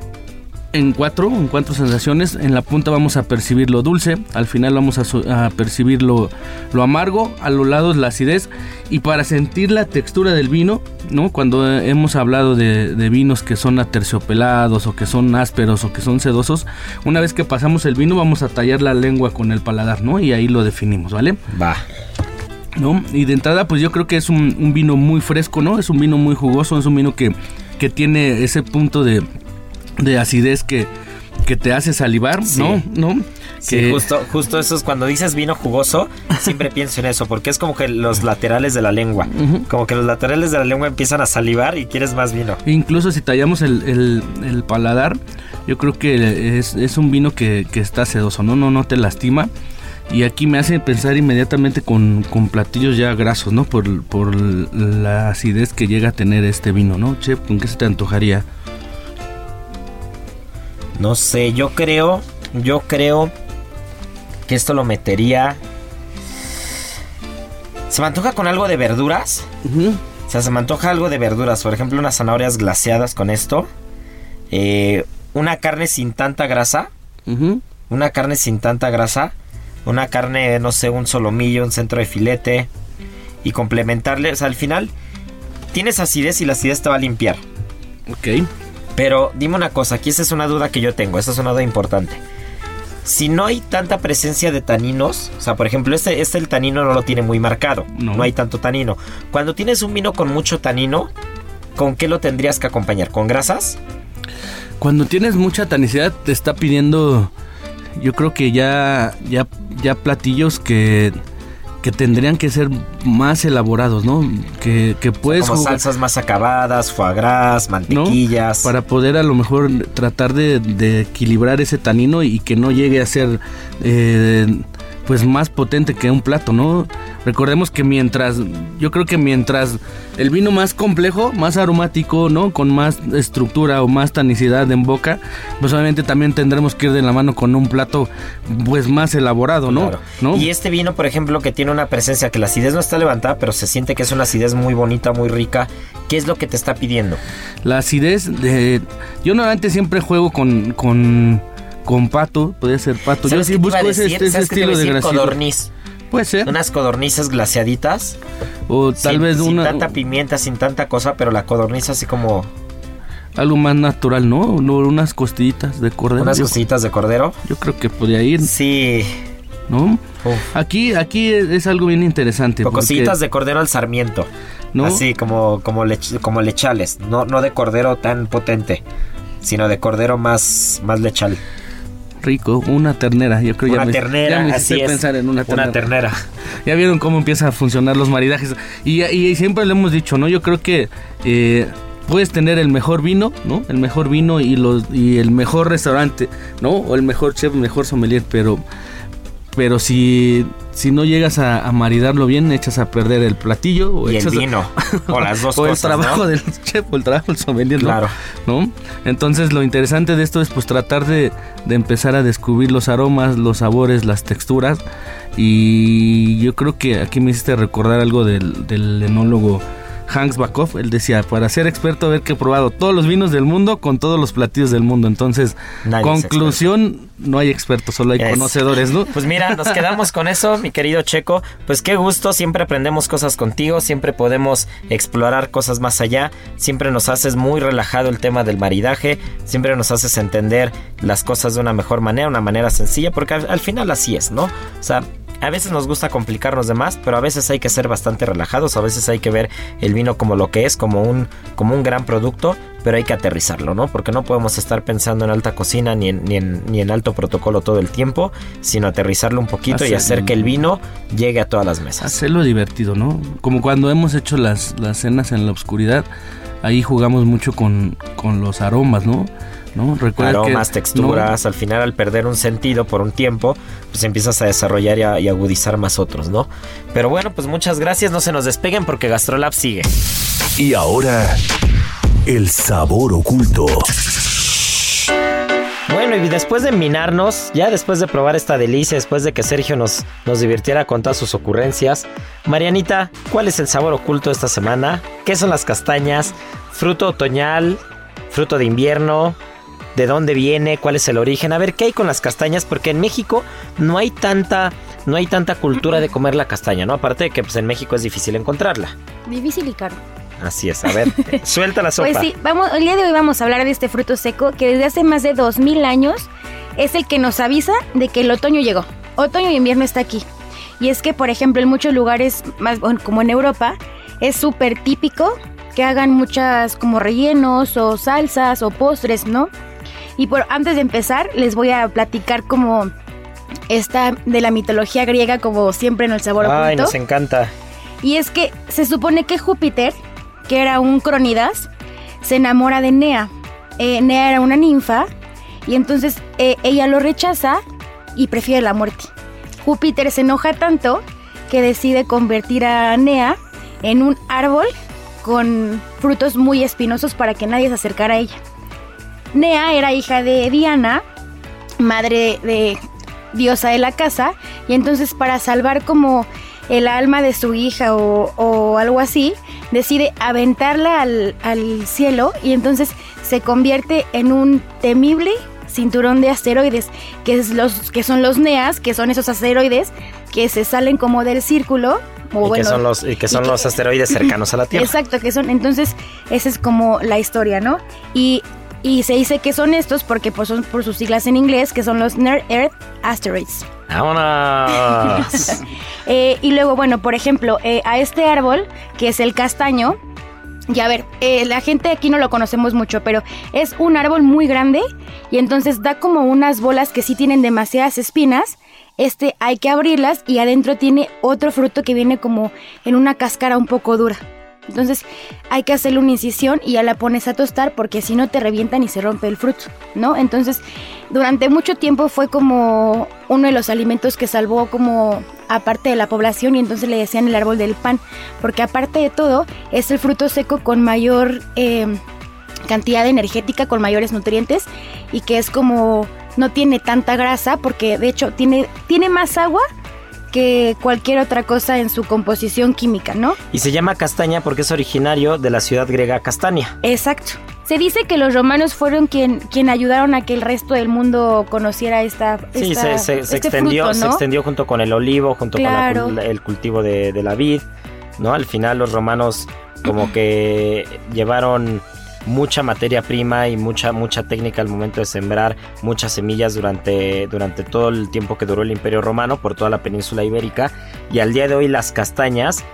en cuatro, en cuatro sensaciones. En la punta vamos a percibir lo dulce, al final vamos a, percibir lo, lo amargo, a los lados la acidez. Y para sentir la textura del vino, ¿no? Cuando hemos hablado de, de vinos que son aterciopelados o que son ásperos o que son sedosos, una vez que pasamos el vino vamos a tallar la lengua con el paladar, ¿no? Y ahí lo definimos, ¿vale? Va. ¿no? Y de entrada, pues yo creo que es un, un vino muy fresco, ¿no? Es un vino muy jugoso, es un vino que, que tiene ese punto de, de acidez que, que te hace salivar, Sí. ¿no? ¿no? Sí, que- justo, justo eso es cuando dices vino jugoso, siempre pienso en eso, porque es como que los laterales de la lengua, como que los laterales de la lengua empiezan a salivar y quieres más vino. Incluso si tallamos el, el- el paladar, yo creo que es, es un vino que, que está sedoso, ¿no? No, no te lastima. Y aquí me hace pensar inmediatamente con, con platillos ya grasos, ¿no? Por, por la acidez que llega a tener este vino, ¿no? Che, ¿con qué se te antojaría? No sé, yo creo, yo creo que esto lo metería... Se me antoja con algo de verduras. O sea, se me antoja algo de verduras. Por ejemplo, unas zanahorias glaseadas con esto. Eh, una carne sin tanta grasa. Una carne sin tanta grasa. Una carne, no sé, un solomillo, un centro de filete. Y complementarle. O sea, al final tienes acidez y la acidez te va a limpiar. Ok. Pero dime una cosa, aquí esa es una duda que yo tengo, esa es una duda importante. Si no hay tanta presencia de taninos, o sea, por ejemplo, este, este el tanino no lo tiene muy marcado, No. no. hay tanto tanino. Cuando tienes un vino con mucho tanino, ¿con qué lo tendrías que acompañar? ¿Con grasas? Cuando tienes mucha tanicidad te está pidiendo, yo creo que ya, ya, ya platillos que, que tendrían que ser más elaborados, ¿no? Que, que puedes Como jugar- salsas más acabadas, foie gras, mantequillas. para poder a lo mejor tratar de, de equilibrar ese tanino y que no llegue a ser eh, pues más potente que un plato, ¿no? Recordemos que mientras, yo creo que mientras el vino más complejo, más aromático, ¿no? Con más estructura o más tanicidad en boca, pues obviamente también tendremos que ir de la mano con un plato pues más elaborado, ¿no? Claro. ¿No? Y este vino, por ejemplo, que tiene una presencia que la acidez no está levantada, pero se siente que es una acidez muy bonita, muy rica. ¿Qué es lo que te está pidiendo? La acidez de... Yo normalmente siempre juego con... con con pato, podría ser pato. Yo ¿Sabes sí busco ese, ese ¿Sabes qué te iba estilo de grasido. Codorniz. Puede ser. Unas codornices glaseaditas. o tal sin, vez sin una, tanta pimienta, sin tanta cosa, pero la codorniz así como algo más natural, ¿no? No, Unas costillitas de cordero. unas cositas de cordero. yo creo que podría ir, Sí, ¿no? Uf. Aquí, aquí es, es algo bien interesante. porque- cositas de cordero al sarmiento. ¿no? Así como como, lech- como lechales, no no de cordero tan potente, sino de cordero más más lechal. Rico, una ternera. Yo creo ya Una me- ternera, ya me así es. pensar en una ternera. Una ternera. Ya vieron cómo empiezan a funcionar los maridajes. Y, y siempre le hemos dicho, ¿no? Yo creo que eh, puedes tener el mejor vino, ¿no? El mejor vino y, los, y el mejor restaurante, ¿no? O el mejor chef, mejor sommelier, pero... Pero si, si no llegas a, a maridarlo bien, echas a perder el platillo o Y el a- vino, o las dos o cosas, el trabajo ¿no? del chef o el trabajo del sommelier. Claro. ¿no? Entonces lo interesante de esto es pues tratar de, de empezar a descubrir los aromas, los sabores, las texturas y yo creo que aquí me hiciste recordar algo del, del enólogo Hans Backhoff, él decía, para ser experto haber que he probado todos los vinos del mundo con todos los platillos del mundo, entonces Nadie conclusión, no hay expertos, solo hay Es. conocedores, ¿no? Pues mira, nos quedamos con eso, mi querido Checo. Pues qué gusto, siempre aprendemos cosas contigo, siempre podemos explorar cosas más allá, siempre nos haces muy relajado el tema del maridaje, siempre nos haces entender las cosas de una mejor manera, una manera sencilla, porque al, al final así es, ¿no? O sea, a veces nos gusta complicarnos de más, pero a veces hay que ser bastante relajados, a veces hay que ver el vino como lo que es, como un, como un gran producto, pero hay que aterrizarlo, ¿no? Porque no podemos estar pensando en alta cocina ni en, ni en, ni en alto protocolo todo el tiempo, sino aterrizarlo un poquito y hacer que el vino llegue a todas las mesas. Hacerlo divertido, ¿no? Como cuando hemos hecho las, las cenas en la oscuridad, ahí jugamos mucho con, con los aromas, ¿no? ¿No? Recuerda que- Aromas, texturas, al final al perder un sentido por un tiempo, pues empiezas a desarrollar y, a- y agudizar más otros, ¿no? Pero bueno, pues muchas gracias, no se nos despeguen porque Gastrolab sigue. Y ahora, el sabor oculto. Bueno, y después de minarnos, ya después de probar esta delicia, después de que Sergio nos, nos divirtiera con todas sus ocurrencias, Marianita, ¿cuál es el sabor oculto de esta semana? ¿Qué son las castañas? ¿Fruto otoñal? ¿Fruto de invierno? ¿De dónde viene? ¿Cuál es el origen? A ver, ¿qué hay con las castañas? Porque en México no hay tanta, no hay tanta cultura de comer la castaña, ¿no? Aparte de que pues, en México es difícil encontrarla. Difícil y caro. Así es, a ver, suelta la sopa. Pues sí, vamos, el día de hoy vamos a hablar de este fruto seco que desde hace más de 2000 años es el que nos avisa de que el otoño llegó. Otoño y invierno está aquí. Y es que, por ejemplo, en muchos lugares, más como en Europa, es súper típico que hagan muchas como rellenos o salsas o postres, ¿no? Y por, antes de empezar, les voy a platicar como esta de la mitología griega, como siempre en el sabor Ay, oculto. nos encanta. Y es que se supone que Júpiter, que era un cronidas, se enamora de Nea. Eh, Nea era una ninfa y entonces eh, ella lo rechaza y prefiere la muerte. Júpiter se enoja tanto que decide convertir a Nea en un árbol con frutos muy espinosos para que nadie se acercara a ella. Nea era hija de Diana, madre de diosa de la casa, y entonces para salvar como el alma de su hija o, o algo así, decide aventarla al, al cielo y entonces se convierte en un temible cinturón de asteroides, que, es los, que son los Neas, que son esos asteroides que se salen como del círculo. O y, bueno, que son los, y que son y que- los asteroides cercanos a la Tierra. Exacto, que son. Entonces, esa es como la historia, ¿no? Y, y se dice que son estos porque pues, son por sus siglas en inglés, que son los Near Earth Asteroids. ¡Vámonos! Eh, y luego, bueno, por ejemplo, eh, a este árbol, que es el castaño, y a ver, eh, la gente aquí no lo conocemos mucho, pero es un árbol muy grande y entonces da como unas bolas que sí tienen demasiadas espinas. Este hay que abrirlas y adentro tiene otro fruto que viene como en una cáscara un poco dura. Entonces hay que hacerle una incisión y ya la pones a tostar porque si no te revientan y se rompe el fruto, ¿no? Entonces durante mucho tiempo fue como uno de los alimentos que salvó como aparte de la población y entonces le decían el árbol del pan porque aparte de todo es el fruto seco con mayor eh, cantidad energética, con mayores nutrientes y que es como no tiene tanta grasa porque de hecho tiene, tiene más agua que cualquier otra cosa en su composición química, ¿no? y se llama castaña porque es originario de la ciudad griega Castania. Exacto. Se dice que los romanos fueron quien, quien ayudaron a que el resto del mundo conociera esta. Sí, esta- se, se- se este extendió, fruto, se extendió junto con el olivo, junto Claro. con la el cultivo de, de la vid, ¿no? Al final los romanos como que llevaron mucha materia prima y mucha mucha técnica al momento de sembrar muchas semillas durante, durante todo el tiempo que duró el Imperio Romano por toda la península ibérica. Y al día de hoy las castañas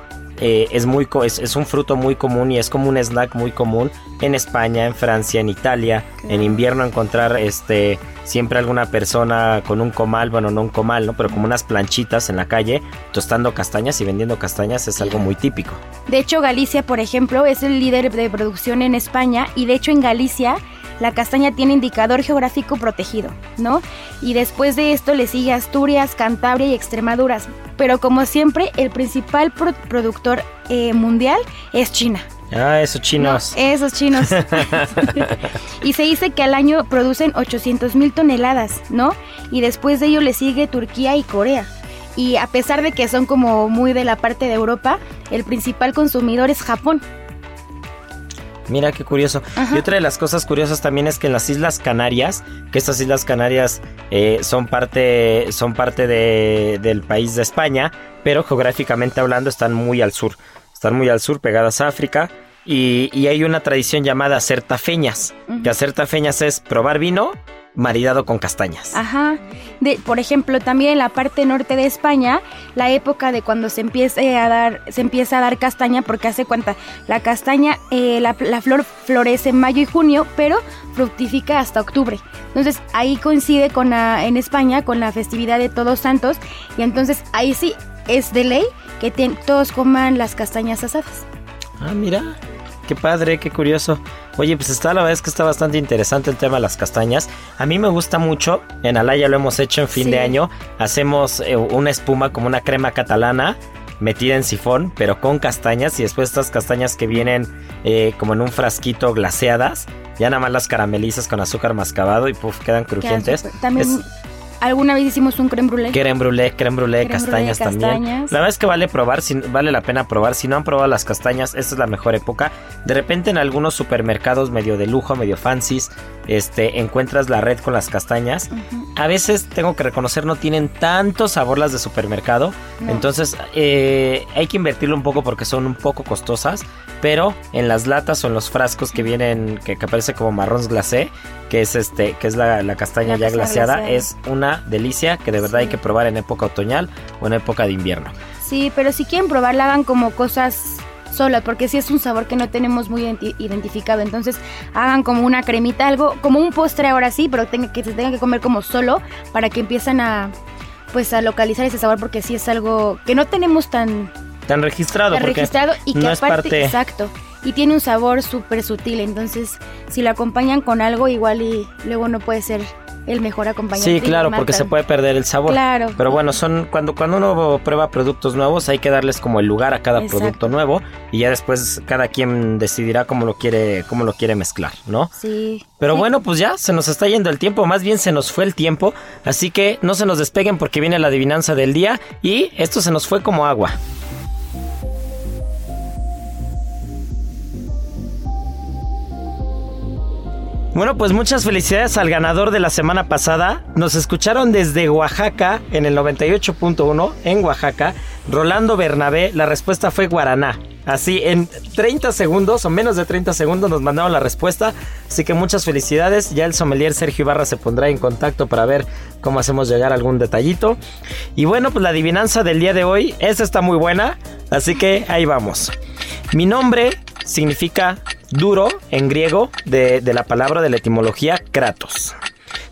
eh, es, muy, es, es un fruto muy común y es como un snack muy común en España, en Francia, en Italia. En invierno encontrar este siempre alguna persona con un comal, bueno, no un comal, ¿no? Pero como unas planchitas en la calle, tostando castañas y vendiendo castañas es algo muy típico. De hecho, Galicia, por ejemplo, es el líder de producción en España y de hecho en Galicia la castaña tiene indicador geográfico protegido, ¿no? Y después de esto le sigue Asturias, Cantabria y Extremadura. Pero como siempre, el principal pro- productor eh, mundial es China. Ah, esos chinos. No, esos chinos. y se dice que al año producen 800 mil toneladas, ¿no? Y después de ello le sigue Turquía y Corea. Y a pesar de que son como muy de la parte de Europa, el principal consumidor es Japón. Mira qué curioso. Ajá. Y otra de las cosas curiosas también es que en las Islas Canarias, que estas Islas Canarias eh, son parte, son parte de- del país de España, pero geográficamente hablando están muy al sur. Están muy al sur, pegadas a África. Y, y hay una tradición llamada hacer tafeñas. Que hacer tafeñas es probar vino maridado con castañas. Ajá. De, por ejemplo, también en la parte norte de España, la época de cuando se empiece a dar, se empieza a dar castaña, porque hace cuenta, la castaña, eh, la, la flor florece en mayo y junio, pero fructifica hasta octubre. Entonces ahí coincide con la, en España con la festividad de Todos Santos, y entonces ahí sí es de ley que todos coman las castañas asadas. Ah, mira. Qué padre, qué curioso. Oye, pues está la verdad es que está bastante interesante el tema de las castañas. A mí me gusta mucho. En Alaya lo hemos hecho en fin Sí. de año. Hacemos eh, una espuma como una crema catalana metida en sifón, pero con castañas y después estas castañas que vienen eh, como en un frasquito glaseadas, ya nada más las caramelizas con azúcar mascabado y puff, quedan Quedan crujientes. También Es- alguna vez hicimos un creme brûlée. Creme brûlée, creme brûlée, Creme castañas también. castañas. La verdad es que vale probar, si, vale la pena probar. Si no han probado las castañas, esta es la mejor época. De repente en algunos supermercados medio de lujo, medio fancies, este, encuentras la red con las castañas. A veces tengo que reconocer no tienen tanto sabor las de supermercado. No. Entonces eh, hay que invertirlo un poco porque son un poco costosas. Pero en las latas o en los frascos que vienen, que, que aparece como marrons glacé, que es este, que es la, la castaña La ya glaseada, glaseada. es una delicia que de verdad Sí. hay que probar en época otoñal o en época de invierno. Sí, pero si quieren probarla, hagan como cosas solas, porque sí es un sabor que no tenemos muy identi- identificado. Entonces, hagan como una cremita, algo, como un postre ahora sí, pero que se tenga que comer como solo para que empiecen a, pues a localizar ese sabor porque sí es algo que no tenemos tan, Tan registrado. tan registrado y que no es aparte, parte. exacto, y tiene un sabor súper sutil, entonces si lo acompañan con algo igual y luego no puede ser el mejor acompañante. Sí, claro, porque se puede perder el sabor. Claro. Pero bueno, son cuando cuando uno prueba productos nuevos hay que darles como el lugar a cada Exacto. producto nuevo y ya después cada quien decidirá cómo lo quiere cómo lo quiere mezclar, ¿no? Sí. Pero bueno, pues ya se nos está yendo el tiempo, más bien se nos fue el tiempo, así que no se nos despeguen porque viene la adivinanza del día y esto se nos fue como agua. Bueno, pues muchas felicidades al ganador de la semana pasada. Nos escucharon desde Oaxaca en el 98.1 en Oaxaca. Rolando Bernabé, la respuesta fue Guaraná. Así, en 30 segundos o menos de 30 segundos nos mandaron la respuesta. Así que muchas felicidades. Ya el sommelier Sergio Ibarra se pondrá en contacto para ver cómo hacemos llegar algún detallito. Y bueno, pues la adivinanza del día de hoy, esta está muy buena. Así que ahí vamos. Mi nombre significa duro en griego de, de la palabra de la etimología Kratos.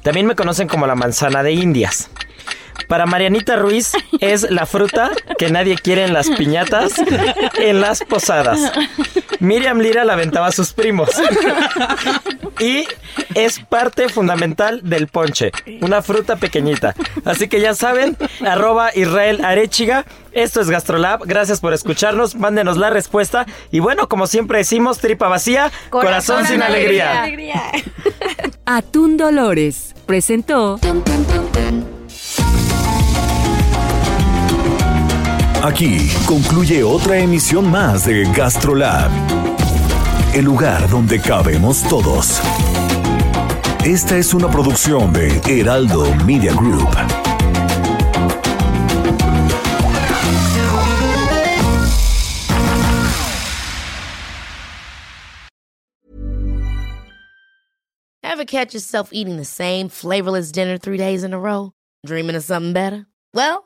También me conocen como la manzana de Indias. Para Marianita Ruiz es la fruta que nadie quiere en las piñatas, en las posadas. Miriam Lira la aventaba a sus primos. Y es parte fundamental del ponche, una fruta pequeñita. Así que ya saben, arroba Israel Arechiga. Esto es Gastrolab. Gracias por escucharnos. Mándenos la respuesta. Y bueno, como siempre decimos, tripa vacía, corazón, sin alegría. Atún Dolores presentó Aquí concluye otra emisión más de Gastrolab, el lugar donde cabemos todos. Esta es una producción de Heraldo Media Group. Ever catch yourself eating the same flavorless dinner three days in a row? Dreaming of something better? Well,